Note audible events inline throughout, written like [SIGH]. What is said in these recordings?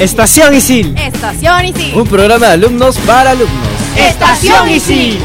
Estación Isil. Estación Isil. Un programa de alumnos para alumnos. Estación Isil.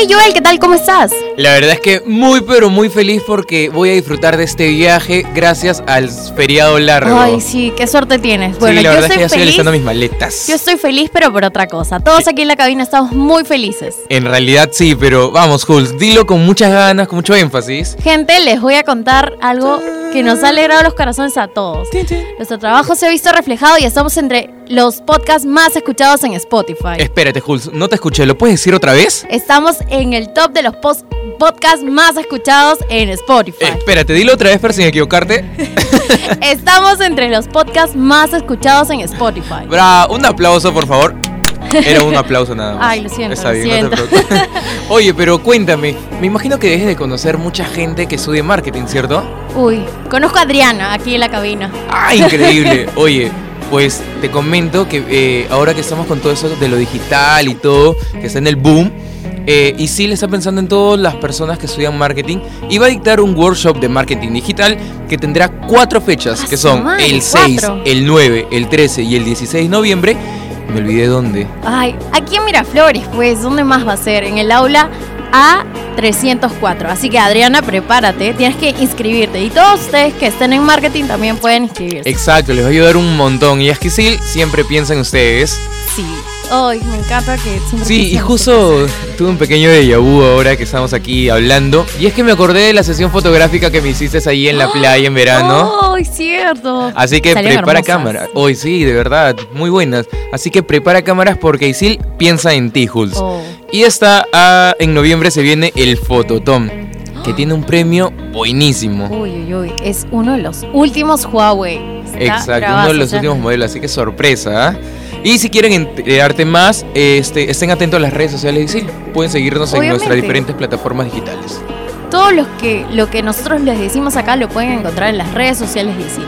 Hey Joel, ¿qué tal? ¿Cómo estás? La verdad es que muy pero muy feliz porque voy a disfrutar de este viaje gracias al feriado largo. Ay, sí, qué suerte tienes. Sí, Bueno, la yo verdad es que estoy ya estoy feliz. alistando mis maletas. Yo estoy feliz, pero por otra cosa. Todos aquí en la cabina estamos muy felices. En realidad sí, pero vamos, Jules, dilo con muchas ganas, con mucho énfasis. Gente, les voy a contar algo que nos ha alegrado los corazones a todos. Nuestro trabajo se ha visto reflejado y estamos entre los podcasts más escuchados en Spotify. Espérate, Jules, no te escuché, ¿lo puedes decir otra vez? Estamos en el top de los post- podcasts más escuchados en Spotify. Eh, espérate, dilo otra vez para sin equivocarte. [LAUGHS] Estamos entre los podcasts más escuchados en Spotify. Bra, un aplauso, por favor. Era un aplauso nada más. Ay, lo siento, Está lo bien, no te preocupes. Oye, pero cuéntame, me imagino que dejes de conocer mucha gente que estudia marketing, ¿cierto? Uy, conozco a Adriana aquí en la cabina. ¡Ah, increíble! [LAUGHS] Oye, pues te comento que eh, ahora que estamos con todo eso de lo digital y todo, que está en el boom, eh, y sí le está pensando en todas las personas que estudian marketing y va a dictar un workshop de marketing digital que tendrá cuatro fechas, ¡A que su son madre, el 6, cuatro! el 9, el 13 y el 16 de noviembre. Me olvidé dónde. Ay, aquí en Miraflores, pues, ¿dónde más va a ser? En el aula A304. Así que Adriana, prepárate, tienes que inscribirte. Y todos ustedes que estén en marketing también pueden inscribirse. Exacto, les va a ayudar un montón. Y es que sí, siempre piensa en ustedes. Sí. Ay, me encanta que siempre Sí, y justo tuve un pequeño déjà vu ahora que estamos aquí hablando. Y es que me acordé de la sesión fotográfica que me hiciste ahí en la playa en verano. Ay, cierto. Así que Salieron prepara hermosas. cámara. Hoy sí, de verdad, muy buenas. Así que prepara cámaras porque Isil piensa en ti, Jules. Y esta ah, en noviembre se viene el Fototom, que tiene un premio buenísimo. Uy, uy, uy. Es uno de los últimos Huawei. Está Exacto, uno de los últimos modelos, así que sorpresa. ¿ah? Y si quieren enterarte más, este, estén atentos a las redes sociales de Isil. Pueden seguirnos en nuestras diferentes plataformas digitales. Todo lo que, lo que nosotros les decimos acá lo pueden encontrar en las redes sociales de ICI.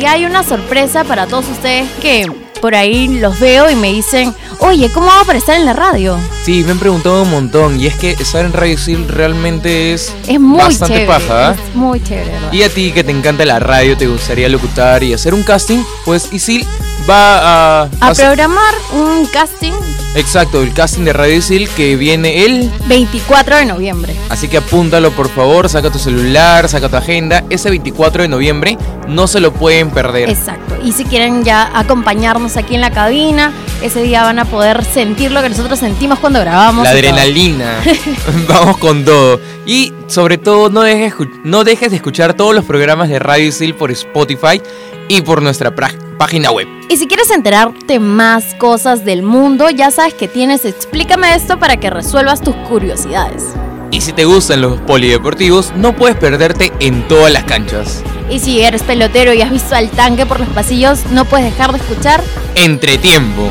Y hay una sorpresa para todos ustedes que por ahí los veo y me dicen, oye, ¿cómo hago para estar en la radio? Sí, me han preguntado un montón. Y es que estar en Radio Isil realmente es, Es muy bastante chévere. paja. ¿ah? Es muy chévere, ¿verdad? Y a ti que te encanta la radio, te gustaría locutar y hacer un casting, pues Isil va a... a programar un casting Exacto, el casting de Radio Isil que viene el... 24 de noviembre. Así que apúntalo por favor, saca tu celular, saca tu agenda. Ese 24 de noviembre no se lo pueden perder. Exacto. Y si quieren ya acompañarnos aquí en la cabina, ese día van a poder sentir lo que nosotros sentimos cuando grabamos. La adrenalina. [LAUGHS] [LAUGHS] Vamos con todo. Y sobre todo, no dejes, no dejes de escuchar todos los programas de Radio Isil por Spotify y por nuestra pra- página web. Y si quieres enterarte más cosas del mundo, ya sabes que tienes Explícame esto para que resuelvas tus curiosidades. Y si te gustan los polideportivos, no puedes perderte en todas las canchas. Y si eres pelotero y has visto al tanque por los pasillos, no puedes dejar de escuchar. Entretiempo.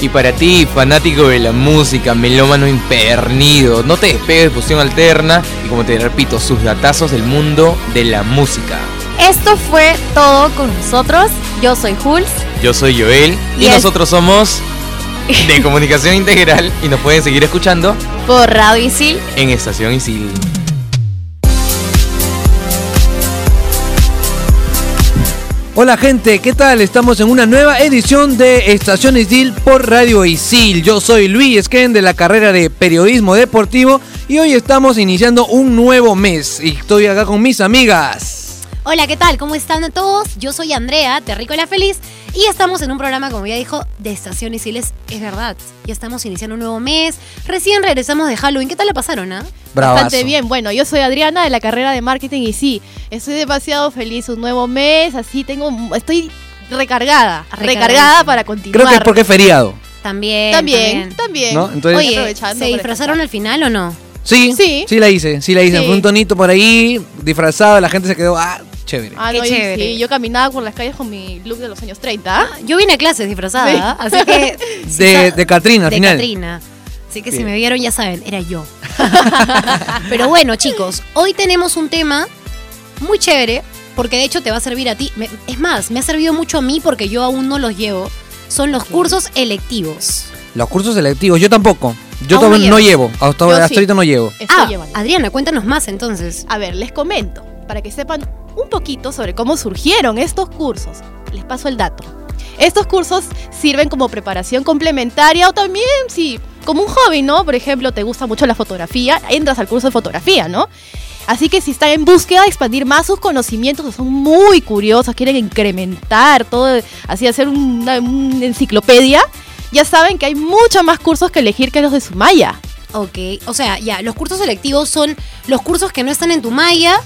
Y para ti, fanático de la música, melómano impernido, no te despegues de fusión alterna y como te repito, sus datazos del mundo de la música. Esto fue todo con nosotros. Yo soy Jules. Yo soy Joel y, Y es- nosotros somos de Comunicación Integral y nos pueden seguir escuchando Por Radio Isil. en Estación Isil. Hola gente, ¿qué tal? Estamos en una nueva edición de Estación Isil por Radio Isil. Yo soy Luis Esquén de la carrera de Periodismo Deportivo y hoy estamos iniciando un nuevo mes y estoy acá con mis amigas. Hola, ¿qué tal? ¿Cómo están todos? Yo soy Andrea, Terrícola Feliz, y estamos en un programa, como ya dijo, de Estación Isiles. Es verdad, ya estamos iniciando un nuevo mes. Recién regresamos de Halloween. ¿Qué tal la pasaron, ah? Bravazo. Bastante bien. Bueno, yo soy Adriana de la carrera de marketing y sí, estoy demasiado feliz. Un nuevo mes, así tengo, estoy recargada, recargada para continuar. Creo que es porque es feriado, También. También, también. ¿no? Entonces, Oye, ¿se disfrazaron al final o no? sí, sí, Sí. la hice, sí la hice. Sí. Fue un tonito por ahí, disfrazado, la gente se quedó, ah, chévere. Ah, Qué no, y chévere. sí, yo caminaba por las calles con mi look de los años 30. ¿ah? Yo vine a clases disfrazada, Sí. ¿ah? así que... [LAUGHS] De, de Katrina al de final. Catrina. Así que si me vieron ya saben, era yo. [LAUGHS] Pero bueno, chicos, hoy tenemos un tema muy chévere, porque de hecho te va a servir a ti. Me- es más, me ha servido mucho a mí porque yo aún no los llevo. Son los cursos electivos. Los cursos selectivos, yo tampoco. Yo Aún todavía no no llevo, hasta, hasta sí. ahorita no llevo. Estoy Ah, llevando. Adriana, cuéntanos más entonces. A ver, les comento. para que sepan un poquito sobre cómo surgieron estos cursos. Les paso el dato. Estos cursos sirven como preparación complementaria o también si como un hobby, ¿no? Por ejemplo, te gusta mucho la fotografía, entras al curso de fotografía, ¿no? Así que si están en búsqueda de expandir más sus conocimientos, son muy curiosos, quieren incrementar todo, así hacer una, una enciclopedia, ya saben que hay muchos más cursos que elegir que los de Sumaya. Ok, o sea, ya, los cursos selectivos son los cursos que no están en tu malla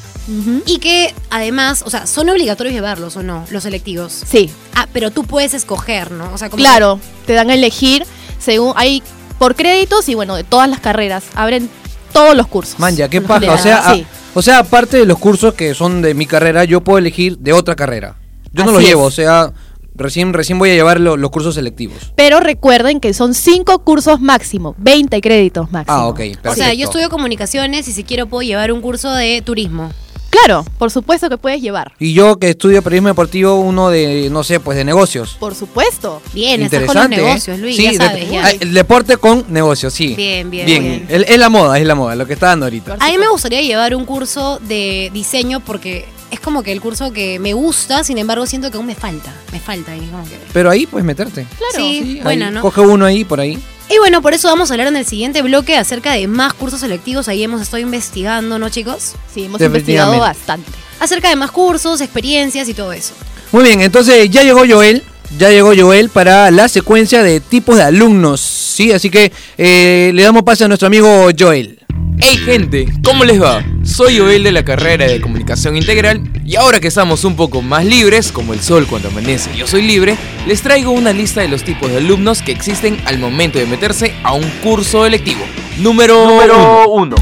y que además, o sea, son obligatorios llevarlos o no, los selectivos. Sí, Ah, pero tú puedes escoger, ¿no? O sea, como claro, te dan a elegir según hay por créditos y bueno, de todas las carreras, abren todos los cursos. Man, ya, qué paja. O sea, sí. a- o sea, aparte de los cursos que son de mi carrera, yo puedo elegir de otra carrera. Yo no los es. llevo, o sea, recién, recién voy a llevar lo- los cursos selectivos. Pero recuerden que son 5 cursos máximo, 20 créditos máximo. Ah, ok, O sea, yo estudio comunicaciones y si quiero puedo llevar un curso de turismo. Claro, por supuesto que puedes llevar. Y yo que estudio periodismo deportivo, uno de, no sé, pues de negocios. Por supuesto. Bien, estás con los Interesante. ¿eh? negocios, Luis, Sí, ya de- ya. el deporte con negocios, sí. Bien, bien, Bien, bien. el- Es, la moda, es la moda, lo que está dando ahorita. A mí me gustaría llevar un curso de diseño porque es como que el curso que me gusta, sin embargo siento que aún me falta. Me falta ahí, como que... Pero ahí puedes meterte. Claro. Sí, ahí, ¿no? Coge uno ahí, por ahí. Y bueno, por eso vamos a hablar en el siguiente bloque acerca de más cursos selectivos. Ahí hemos estado investigando, ¿no, chicos? Sí, hemos investigado bastante. Acerca de más cursos, experiencias y todo eso. Muy bien, entonces ya llegó Joel. Ya llegó Joel para la secuencia de tipos de alumnos. Sí, así que eh, le damos paso a nuestro amigo Joel. Hey gente, ¿cómo les va? Soy Joel de la carrera de Comunicación Integral y ahora que estamos un poco más libres, como el sol cuando amanece yo soy libre, les traigo una lista de los tipos de alumnos que existen al momento de meterse a un curso electivo. Número 1.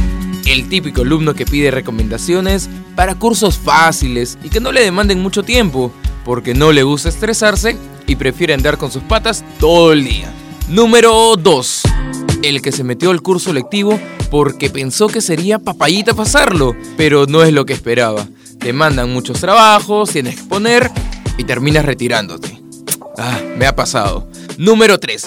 El típico alumno que pide recomendaciones para cursos fáciles y que no le demanden mucho tiempo, porque no le gusta estresarse y prefiere andar con sus patas todo el día. Número 2. El que se metió al curso lectivo porque pensó que sería papayita pasarlo, pero no es lo que esperaba. Te mandan muchos trabajos, tienes que exponer y terminas retirándote. Ah, me ha pasado. Número 3.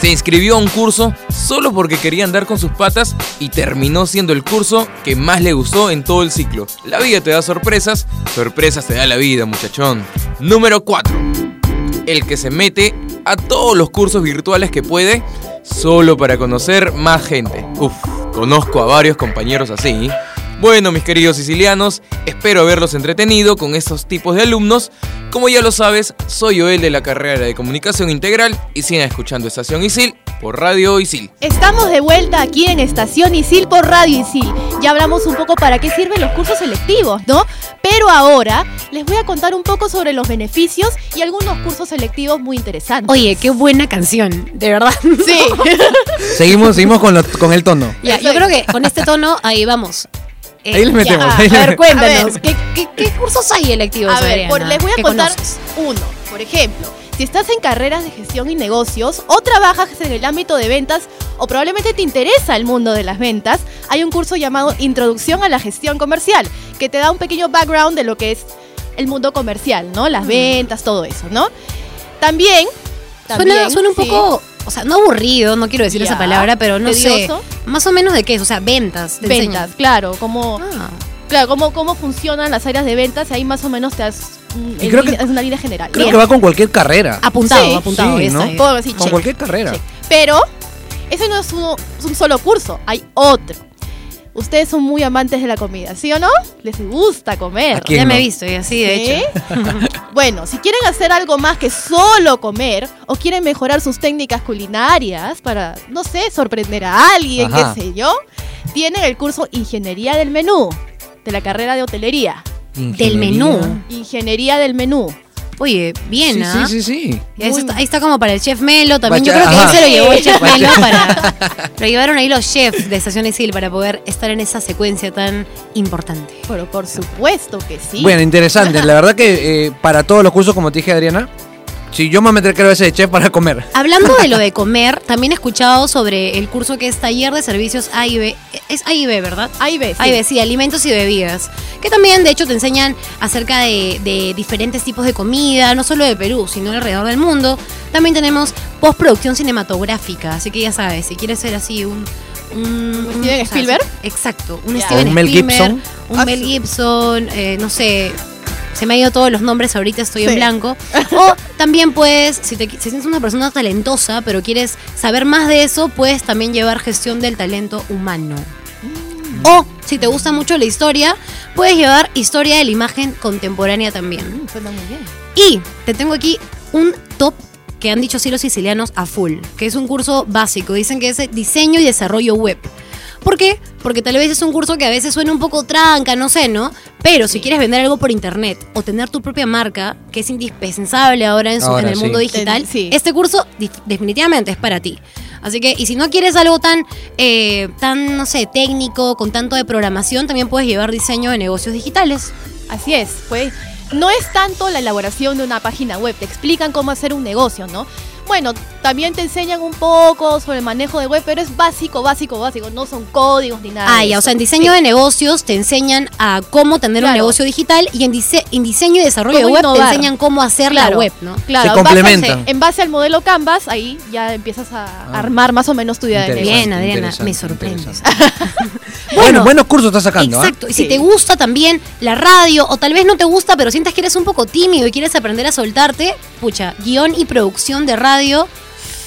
Se inscribió a un curso solo porque quería andar con sus patas y terminó siendo el curso que más le gustó en todo el ciclo. La vida te da sorpresas, sorpresas te da la vida, muchachón. Número 4. El que se mete a todos los cursos virtuales que puede solo para conocer más gente. Uf, conozco a varios compañeros así. Bueno, mis queridos sicilianos, espero haberlos entretenido con estos tipos de alumnos. Como ya lo sabes, soy Joel de la carrera de Comunicación Integral y sigan escuchando Estación Isil por Radio Isil. Estamos de vuelta aquí en Estación Isil por Radio Isil. Ya hablamos un poco para qué sirven los cursos selectivos, ¿no? Pero ahora les voy a contar un poco sobre los beneficios y algunos cursos selectivos muy interesantes. Oye, qué buena canción, de verdad. Sí. [LAUGHS] Seguimos, seguimos con, lo- con el tono. Ya, yo creo que con este tono, ahí vamos. Eh, Ahí le metemos. ya, ahí le a ver, cuéntanos, A ver. ¿qué, qué, qué cursos hay electivos, A ver, por- les voy a ¿Qué contar conoces? uno. Por ejemplo, si estás en carreras de gestión y negocios o trabajas en el ámbito de ventas o probablemente te interesa el mundo de las ventas, hay un curso llamado Introducción a la Gestión Comercial que te da un pequeño background de lo que es el mundo comercial, ¿no? Las ventas, todo eso, ¿no? También, Suena, un sí, poco, o sea, no aburrido, no quiero decir Ya, esa palabra, pero no tedioso. sé. Más o menos de qué es, o sea, ventas. te ventas, enseñan. claro, como Ah, claro, cómo, cómo funcionan las áreas de ventas, ahí más o menos te das un- Y creo que- línea- es una línea general. Creo Bien. que va con cualquier carrera. apuntado, Sí, apuntado. sí, ¿no? ya. Todo así, Con check. cualquier carrera. Sí. Pero ese no es, uno- es un solo curso, hay otro. Ustedes son muy amantes de la comida, ¿sí o no? Les gusta comer. ¿A quién Ya me he visto, y así, de ¿Sí? hecho. [LAUGHS] bueno, si quieren hacer algo más que solo comer o quieren mejorar sus técnicas culinarias para, no sé, sorprender a alguien, Ajá. qué sé yo, tienen el curso Ingeniería del Menú de la carrera de hotelería. Del menú. Ingeniería del Menú. Oye, bien, Sí, ¿ah? sí, sí, sí. Eso está- ahí está como para el chef Melo también. Yo creo que él ajá. se lo llevó el chef Melo para. [LAUGHS] Lo llevaron ahí los chefs de Estación Isil para poder estar en esa secuencia tan importante. Pero por supuesto que sí. Bueno, interesante. La verdad que eh, para todos los cursos, como te dije, Adriana, si yo me voy a meter creo ese de chef para comer. Hablando de lo de [LAUGHS] comer, también he escuchado sobre el curso que es Taller de Servicios AIB. Es AIB, ¿verdad? ahí ves. sí. AIB, sí, alimentos y bebidas. Que también, de hecho, te enseñan acerca de, de diferentes tipos de comida, no solo de Perú, sino alrededor del mundo. También tenemos postproducción cinematográfica, así que ya sabes, si quieres ser así un, un, un- Steven Spielberg? Exacto, un. Steven Un Mel Spielberg, Gibson. un Ah, Mel sí. Gibson, eh, no sé. Se me han ido todos los nombres, ahorita estoy en blanco. [LAUGHS] O también puedes, si, te, si eres una persona talentosa, pero quieres saber más de eso, puedes también llevar gestión del talento humano. Mm. O, si te gusta mucho la historia, puedes llevar historia de la imagen contemporánea también. Mm, Suena muy bien. Y te tengo aquí un top que han dicho sí los sicilianos a full, que es un curso básico. Dicen que es diseño y desarrollo web. ¿Por qué? Porque tal vez es un curso que a veces suena un poco tranca, no sé, ¿no? Pero si quieres vender algo por internet o tener tu propia marca, que es indispensable ahora en, su- Ahora en el sí. mundo digital, Ten- sí. este curso definitivamente es para ti. Así que, y si no quieres algo tan, eh, tan, no sé, técnico, con tanto de programación, también puedes llevar diseño de negocios digitales. Así es, pues no es tanto la elaboración de una página web, te explican cómo hacer un negocio, ¿no? Bueno, también te enseñan un poco sobre el manejo de web, pero es básico, básico, básico, no son códigos ni nada. Ah, ya, o sea, en diseño Sí. de negocios te enseñan a cómo tener un negocio digital y en, dise- en diseño y desarrollo de web te enseñan cómo hacer la web, ¿no? Claro, Se en base- complementan. en base al modelo Canvas, ahí ya empiezas a Ah. armar más o menos tu idea de negocio. Bien, Adriana, me sorprendes. [LAUGHS] Bueno, bueno, buenos cursos estás sacando, ¿ah? Exacto. Y si Sí. te gusta también la radio, o tal vez no te gusta, pero sientes que eres un poco tímido y quieres aprender a soltarte, pucha, guion y producción de radio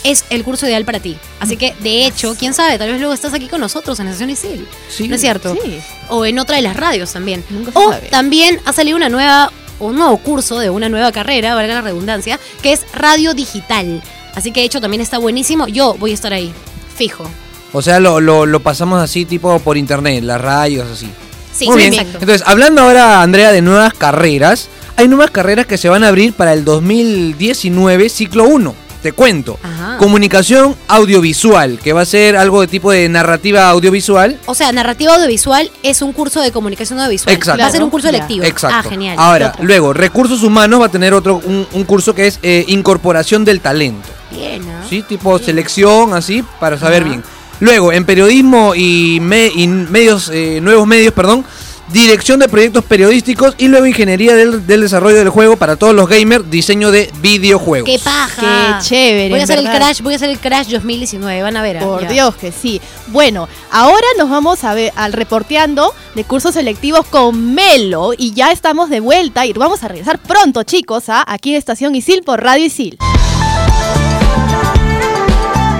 es el curso ideal para ti. Así que, de hecho, quién sabe, tal vez luego estás aquí con nosotros en Estación Isil. Sí. ¿No es cierto? Sí. O en otra de las radios también. Nunca O sabe. también ha salido una nueva, un nuevo curso de una nueva carrera, valga la redundancia, que es radio digital. Así que de hecho también está buenísimo. Yo voy a estar ahí, fijo. O sea, lo, lo, lo pasamos así, tipo por internet, las radios, así. Sí, Muy sí, bien. exacto. Entonces, hablando ahora, Andrea, de nuevas carreras, hay nuevas carreras que se van a abrir para el 2019, ciclo 1. Te cuento. Ajá. Comunicación audiovisual, que va a ser algo de tipo de narrativa audiovisual. O sea, narrativa audiovisual es un curso de comunicación audiovisual. Exacto. Va a ser un curso Ya. electivo. Exacto. Ah, genial. Ahora, luego, recursos humanos va a tener otro un, un curso que es eh, incorporación del talento. Bien, ¿no? ¿sí? Tipo selección, así, para saber Ajá. bien. Luego, en periodismo y, me- y medios, eh, nuevos medios, perdón, dirección de proyectos periodísticos y luego ingeniería del, del desarrollo del juego para todos los gamers, diseño de videojuegos. ¡Qué paja! Qué chévere, Voy a hacer el. Crash, voy a hacer el Crash 2019, van a ver. ah, Por ya. Dios que sí. Bueno, ahora nos vamos a ver al reporteando de cursos selectivos con Melo y ya estamos de vuelta y vamos a regresar pronto, chicos, a aquí en Estación Isil por Radio Isil.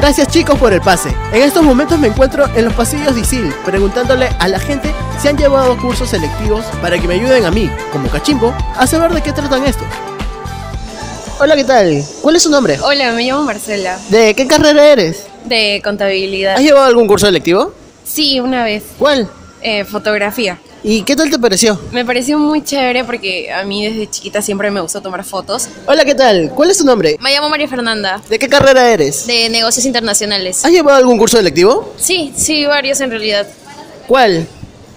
Gracias chicos por el pase. En estos momentos me encuentro en los pasillos de ISIL, preguntándole a la gente si han llevado cursos selectivos para que me ayuden a mí, como cachimbo, a saber de qué tratan estos. Hola, ¿qué tal? ¿Cuál es su nombre? Hola, me llamo Marcela, ¿De qué carrera eres? de contabilidad. ¿Has llevado algún curso selectivo? Sí, una vez, ¿Cuál? eh, fotografía. ¿Y qué tal te pareció? Me pareció muy chévere porque a mí desde chiquita siempre me gustó tomar fotos. Hola, ¿qué tal? ¿Cuál es tu nombre? Me llamo María Fernanda, ¿De qué carrera eres? de negocios internacionales. ¿Has llevado algún curso selectivo? Sí, sí, varios en realidad. ¿Cuál?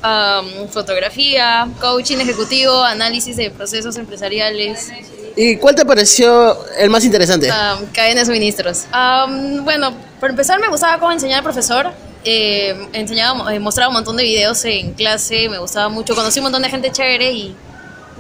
Am, fotografía, coaching ejecutivo, análisis de procesos empresariales, ¿Y cuál te pareció el más interesante? am, cadena de suministros. Am, bueno, por empezar me gustaba cómo enseñar al profesor. Eh, enseñaba, eh, mostraba un montón de videos en clase, me gustaba mucho, conocí un montón de gente chévere y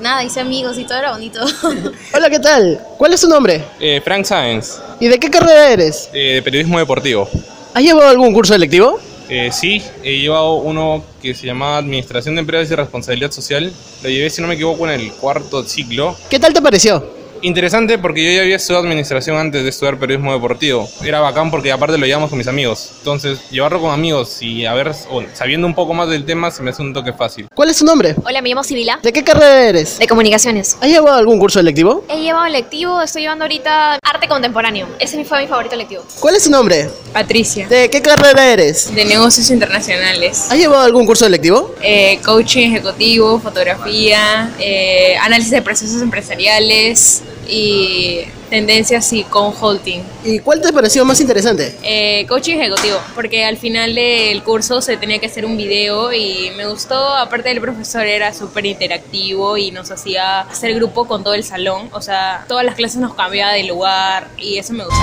nada, hice amigos y todo era bonito. [LAUGHS] Hola, ¿qué tal? ¿Cuál es tu nombre? Eh, Frank Sáenz, ¿Y de qué carrera eres? eh, de periodismo deportivo. ¿Has llevado algún curso selectivo? Eh, sí, he llevado uno que se llama Administración de Empresas y Responsabilidad Social. Lo llevé, si no me equivoco, en el cuarto ciclo. ¿Qué tal te pareció? Interesante porque yo ya había estudiado administración antes de estudiar periodismo deportivo. Era bacán porque aparte lo llevamos con mis amigos. Entonces, llevarlo con amigos y a ver, o sabiendo un poco más del tema, se me hace un toque fácil. ¿Cuál es tu nombre? Hola, me llamo Sibila, ¿De qué carrera eres? de comunicaciones. ¿Has llevado algún curso selectivo? He llevado el lectivo, estoy llevando ahorita arte contemporáneo. Ese fue mi favorito lectivo. ¿Cuál es tu nombre? Patricia, ¿De qué carrera eres? de negocios internacionales. ¿Has llevado algún curso selectivo? Eh, coaching ejecutivo, fotografía, eh, análisis de procesos empresariales y tendencias y consulting. ¿Y cuál te pareció más interesante? Eh, coaching ejecutivo, porque al final del curso se tenía que hacer un video y me gustó, aparte del profesor era súper interactivo y nos hacía hacer grupo con todo el salón, o sea, todas las clases nos cambiaba de lugar y eso me gustó.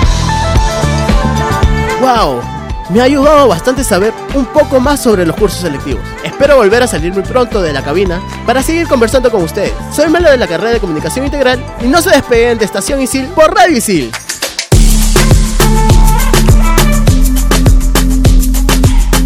¡Wow! Me ha ayudado bastante saber un poco más sobre los cursos selectivos. Espero volver a salir muy pronto de la cabina para seguir conversando con ustedes. Soy Melo de la carrera de Comunicación Integral y no se despeguen de Estación Isil por Radio Isil.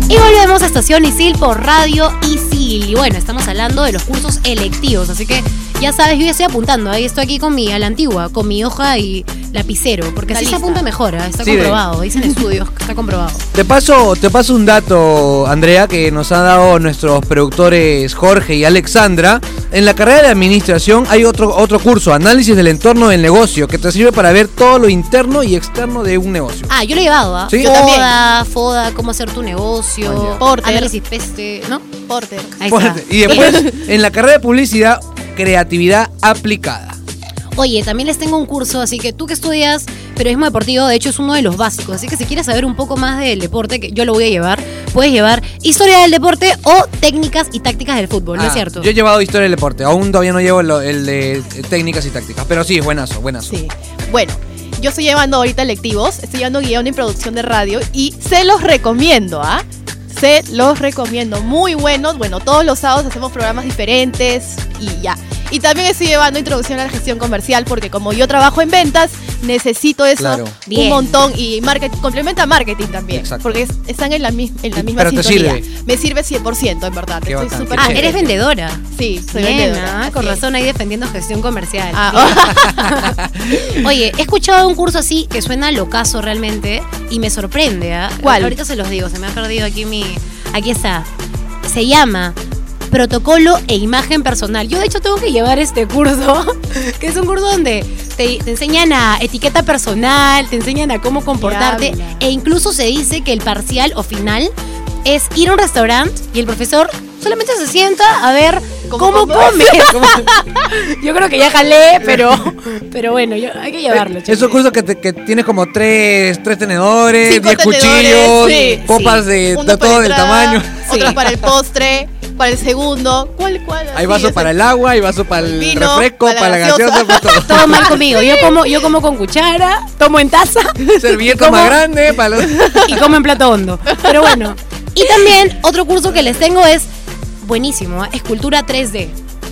Y Somos Estación Isil por Radio Isil. Y bueno, estamos hablando de los cursos electivos. Así que ya sabes, yo ya estoy apuntando. Ahí estoy aquí con mi, a la antigua, con mi hoja y lapicero. Porque así se apunta mejor. ¿ah? Está Sí, comprobado. Dicen estudios que está comprobado. Te paso, te paso un dato, Andrea, que nos han dado nuestros productores Jorge y Alexandra. En la carrera de administración hay otro, otro curso, análisis del entorno del negocio, que te sirve para ver todo lo interno y externo de un negocio. Ah, yo lo he llevado, ¿ah? Sí. Yo también. Foda, foda, cómo hacer tu negocio. Ya. Porter. Análisis peste, ¿no? Porter. Ahí está. Fuerte. Y después, [LAUGHS] en la carrera de publicidad, creatividad aplicada. Oye, también les tengo un curso, así que tú que estudias periodismo deportivo, de hecho es uno de los básicos, así que si quieres saber un poco más del deporte, que yo lo voy a llevar, puedes llevar historia del deporte o técnicas y tácticas del fútbol, ¿no Ah, es cierto? Yo he llevado historia del deporte, aún todavía no llevo el de técnicas y tácticas, pero sí, es buenazo, buenazo. Sí. Bueno, yo estoy llevando ahorita lectivos, estoy llevando guion y producción de radio y se los recomiendo, ¿ah? Se los recomiendo, muy buenos. Bueno, todos los sábados hacemos programas diferentes y ya. Y también estoy llevando introducción a la gestión comercial porque como yo trabajo en ventas, necesito eso Claro. Bien. un montón y market, complementa marketing también, Exacto. porque es- están en la, mis- en la misma Pero te sintonía. sirve. Me sirve 100%, en verdad. Qué Estoy bacán, súper qué ah, chévere. eres vendedora. Sí, soy Bien, vendedora. ah, con razón ahí defendiendo gestión comercial. Ah, [LAUGHS] Oye, he escuchado un curso así que suena locazo realmente y me sorprende. ¿ah? ¿Cuál? Ahorita se los digo, se me ha perdido aquí mi. Aquí está. Se llama Protocolo e Imagen Personal. Yo de hecho tengo que llevar este curso, [LAUGHS] que es un curso donde te, te enseñan a etiqueta personal, te enseñan a cómo comportarte Diabla. e incluso se dice que el parcial o final es ir a un restaurante y el profesor solamente se sienta a ver ¿Cómo cómo, comes? come. [LAUGHS] [LAUGHS] yo creo que ya jalé, pero, pero bueno, yo- hay que llevarlo. Esos chicos. cursos que, te- que tienes como tres, tres tenedores, Cinco diez tenedores, cuchillos, sí, copas sí. de, todo del entrada, tamaño. Otro Sí. para el postre, para el segundo. ¿Cuál, cuál? Hay vaso para el agua, hay vaso para el Vino, refresco, para la para la gaseosa. para todo. [LAUGHS] Todo mal conmigo. Yo como, yo como con cuchara, tomo en taza [LAUGHS] Servilleta más grande para los... [LAUGHS] y como en plato hondo. Pero bueno. Y también otro curso que les tengo es buenísimo, ¿eh? escultura 3D.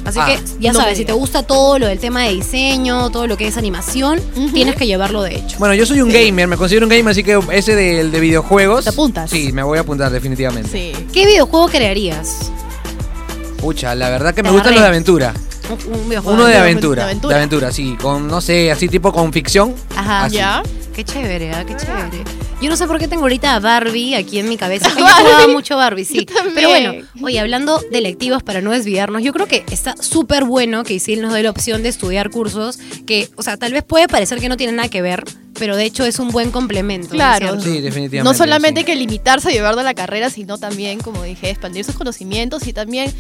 Así Ah, que ya no me sabes, si te gusta todo lo del tema de diseño, todo lo que es animación, tienes que llevarlo de hecho. Bueno, yo soy un gamer, me considero un gamer, así que ese del de videojuegos... ¿Te apuntas? Sí, me voy a apuntar definitivamente. Sí. ¿Qué videojuego crearías? Pucha, la verdad que me gustan los de aventura. Un, un videojuego. Uno de de aventura, aventura. de aventura, sí, con, no sé, así tipo con ficción. Ajá. Así. ¿Ya? Qué chévere, ¿ah? qué chévere. Yo no sé por qué tengo ahorita a Barbie aquí en mi cabeza. Yo jugaba mucho Barbie, sí. Pero bueno, oye, hablando de electivos para no desviarnos, yo creo que está súper bueno que Isil nos dé la opción de estudiar cursos que, o sea, tal vez puede parecer que no tienen nada que ver, pero de hecho es un buen complemento. ¿no es Claro. Sí, definitivamente. No solamente sí. hay que limitarse a llevarlo a la carrera, sino también, como dije, expandir sus conocimientos y también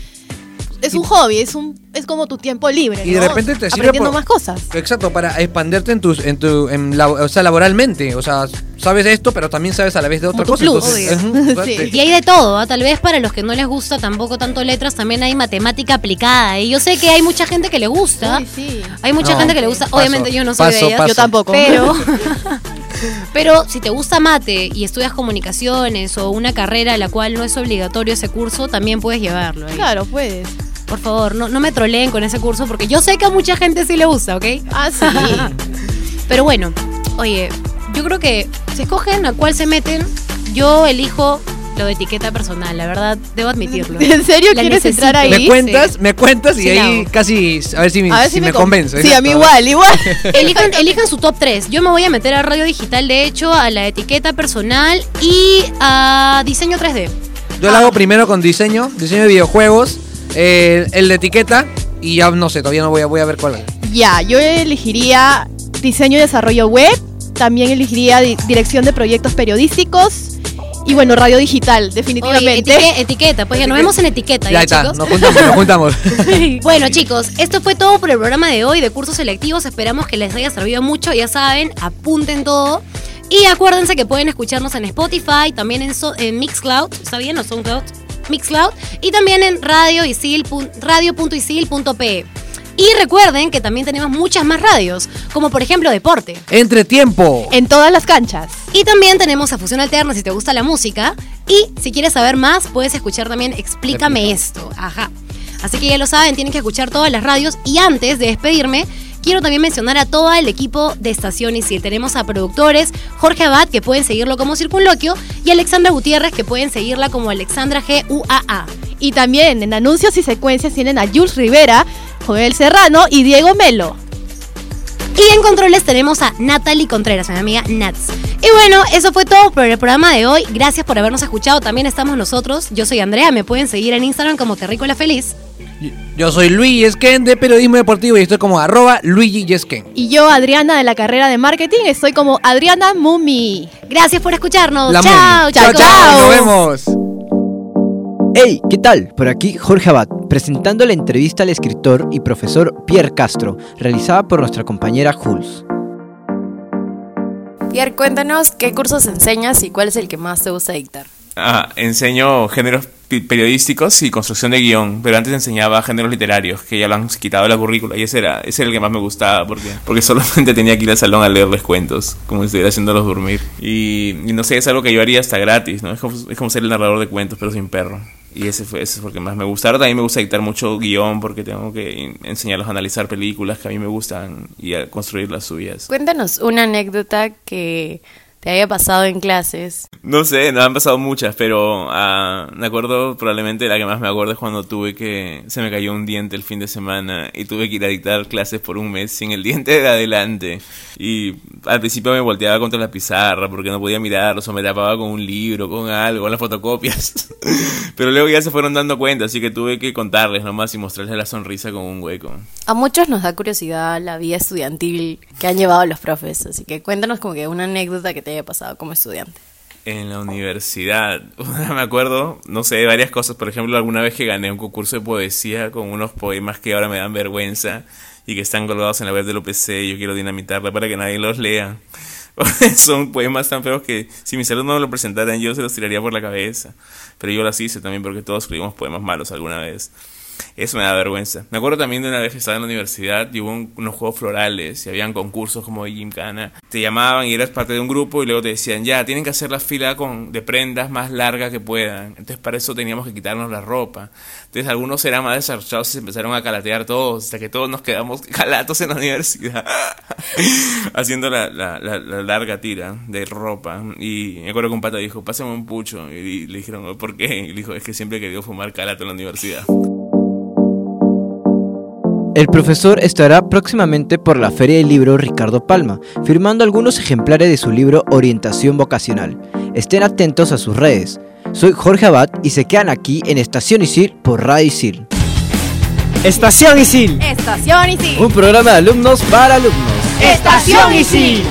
es un hobby, es un es como tu tiempo libre. Y de ¿no? repente te sirve aprendiendo por- más cosas. Exacto, para expanderte en tus, en tu, en la- o sea, laboralmente. O sea, sabes esto, pero también sabes a la vez de otra Como cosa. plus. entonces, Obvio. ujú, [LAUGHS] Sí. Y hay de todo, ¿ah? tal vez para los que no les gusta tampoco tanto letras, también hay matemática aplicada. Y yo sé que hay mucha gente que le gusta. Uy, sí. Hay mucha No, gente que le gusta, paso, obviamente yo no soy paso, de ellas. paso. Yo tampoco. Pero, [LAUGHS] [LAUGHS] pero si te gusta mate y estudias comunicaciones o una carrera a la cual no es obligatorio ese curso, también puedes llevarlo. ahí. Claro, puedes. Por favor, no, no me troleen con ese curso porque yo sé que a mucha gente sí le gusta, ¿ok? Ah, sí. [LAUGHS] Pero bueno, oye, yo creo que si escogen a cuál se meten, yo elijo lo de etiqueta personal, la verdad, debo admitirlo. [LAUGHS] ¿En serio La quieres necesito. entrar ahí? me cuentas, me cuentas y Sí, la ahí casi a ver si, me- A ver si si, me, con- convence. Sí, a mí igual, igual. [LAUGHS] Elijan, elijan su top 3. Yo me voy a meter a radio digital, de hecho, a la etiqueta personal y a diseño 3D. Yo lo hago primero con diseño, diseño de videojuegos, eh, el de etiqueta y ya no sé, todavía no voy a, voy a ver cuál es. Ya, yo elegiría diseño y desarrollo web, también elegiría di- dirección de proyectos periodísticos y bueno, radio digital, Oye, definitivamente. etique- etiqueta, pues ya nos vemos en etiqueta, Ya ¿ya, está, chicos? nos juntamos, nos juntamos. [LAUGHS] Bueno chicos, esto fue todo por el programa de hoy de cursos selectivos. Esperamos que les haya servido mucho. Ya saben, apunten todo. Y acuérdense que pueden escucharnos en Spotify, también en, so- en Mixcloud, ¿está bien? ¿O SoundCloud? Mixcloud. Y también en radio radio.isil.pe. Y recuerden que también tenemos muchas más radios, como por ejemplo Deporte. Entre tiempo. En todas las canchas. Y también tenemos a Fusión Alterna si te gusta la música. Y si quieres saber más, puedes escuchar también Explícame esto. Ajá. Así que ya lo saben, tienen que escuchar todas las radios. Y antes de despedirme, quiero también mencionar a todo el equipo de Estación Isil. Tenemos a productores, Jorge Abad, que pueden seguirlo como Circunloquio, y Alexandra Gutiérrez, que pueden seguirla como Alexandra GUAA. Y también en anuncios y secuencias tienen a Jules Rivera, Joel Serrano y Diego Melo. Y en controles tenemos a Natalie Contreras, mi amiga Nats. Y bueno, eso fue todo por el programa de hoy. Gracias por habernos escuchado. También estamos nosotros. Yo soy Andrea. Me pueden seguir en Instagram como Terrícola Feliz. Yo soy Luis Yesken de Periodismo Deportivo y estoy como arroba Luigi Yesken. Y yo, Adriana, de la carrera de marketing, estoy como Adriana Mumi. Gracias por escucharnos. La chao, chao, chao, chao. Nos vemos. Hey, ¿qué tal? Por aquí Jorge Abad, presentando la entrevista al escritor y profesor Pierre Castro, realizada por nuestra compañera Jules. Pierre, cuéntanos qué cursos enseñas y cuál es el que más te gusta dictar. Ah, enseño géneros periodísticos y construcción de guion, pero antes enseñaba géneros literarios, que ya lo han quitado de la currícula, y ese era, ese era el que más me gustaba, porque, porque solamente tenía que ir al salón a leerles cuentos, como si estuviera haciéndolos dormir. Y, y no sé, es algo que yo haría hasta gratis, ¿no? Es como, es como ser el narrador de cuentos, pero sin perro. Y ese fue, ese fue el que más me gusta. Ahora también me gusta dictar mucho guion, porque tengo que enseñarlos a analizar películas que a mí me gustan y a construir las suyas. Cuéntanos una anécdota que te haya pasado en clases. No sé, nos han pasado muchas, pero ah, me acuerdo, probablemente la que más me acuerdo es cuando tuve que, se me cayó un diente el fin de semana y tuve que ir a dictar clases por un mes sin el diente de adelante. Y al principio me volteaba contra la pizarra porque no podía mirarlo, o me tapaba con un libro, con algo, con las fotocopias. [LAUGHS] pero luego ya se fueron dando cuenta, así que tuve que contarles nomás y mostrarles la sonrisa con un hueco. A muchos nos da curiosidad la vida estudiantil que han llevado los profes, así que cuéntanos como que una anécdota que te haya pasado como estudiante. En la universidad, [LAUGHS] me acuerdo, no sé, varias cosas. Por ejemplo, alguna vez que gané un concurso de poesía con unos poemas que ahora me dan vergüenza y que están colgados en la web del OPC y yo quiero dinamitarla para que nadie los lea. [LAUGHS] Son poemas tan feos que si mis alumnos me lo presentaran yo se los tiraría por la cabeza. Pero yo las hice también porque todos escribimos poemas malos alguna vez. Eso me da vergüenza. Me acuerdo también de una vez que estaba en la universidad y hubo un- unos juegos florales y habían concursos como de Gymkhana. Te llamaban y eras parte de un grupo y luego te decían, ya, tienen que hacer la fila con, de prendas más larga que puedan. Entonces para eso teníamos que quitarnos la ropa. Entonces algunos eran más desarrollados y se empezaron a calatear todos, hasta que todos nos quedamos [LAUGHS] calatos en la universidad. [LAUGHS] Haciendo la, la, la- la larga tira de ropa. Y me acuerdo que un pata dijo, pásame un pucho. Y le dijeron, ¿por qué? Y dijo, es que siempre he querido fumar calato en la universidad. El profesor estará próximamente por la Feria del Libro Ricardo Palma, firmando algunos ejemplares de su libro Orientación Vocacional. Estén atentos a sus redes. Soy Jorge Abad y se quedan aquí en Estación Isil por Radio Isil. Estación Isil, Estación sí. Un programa de alumnos para alumnos. Estación sí.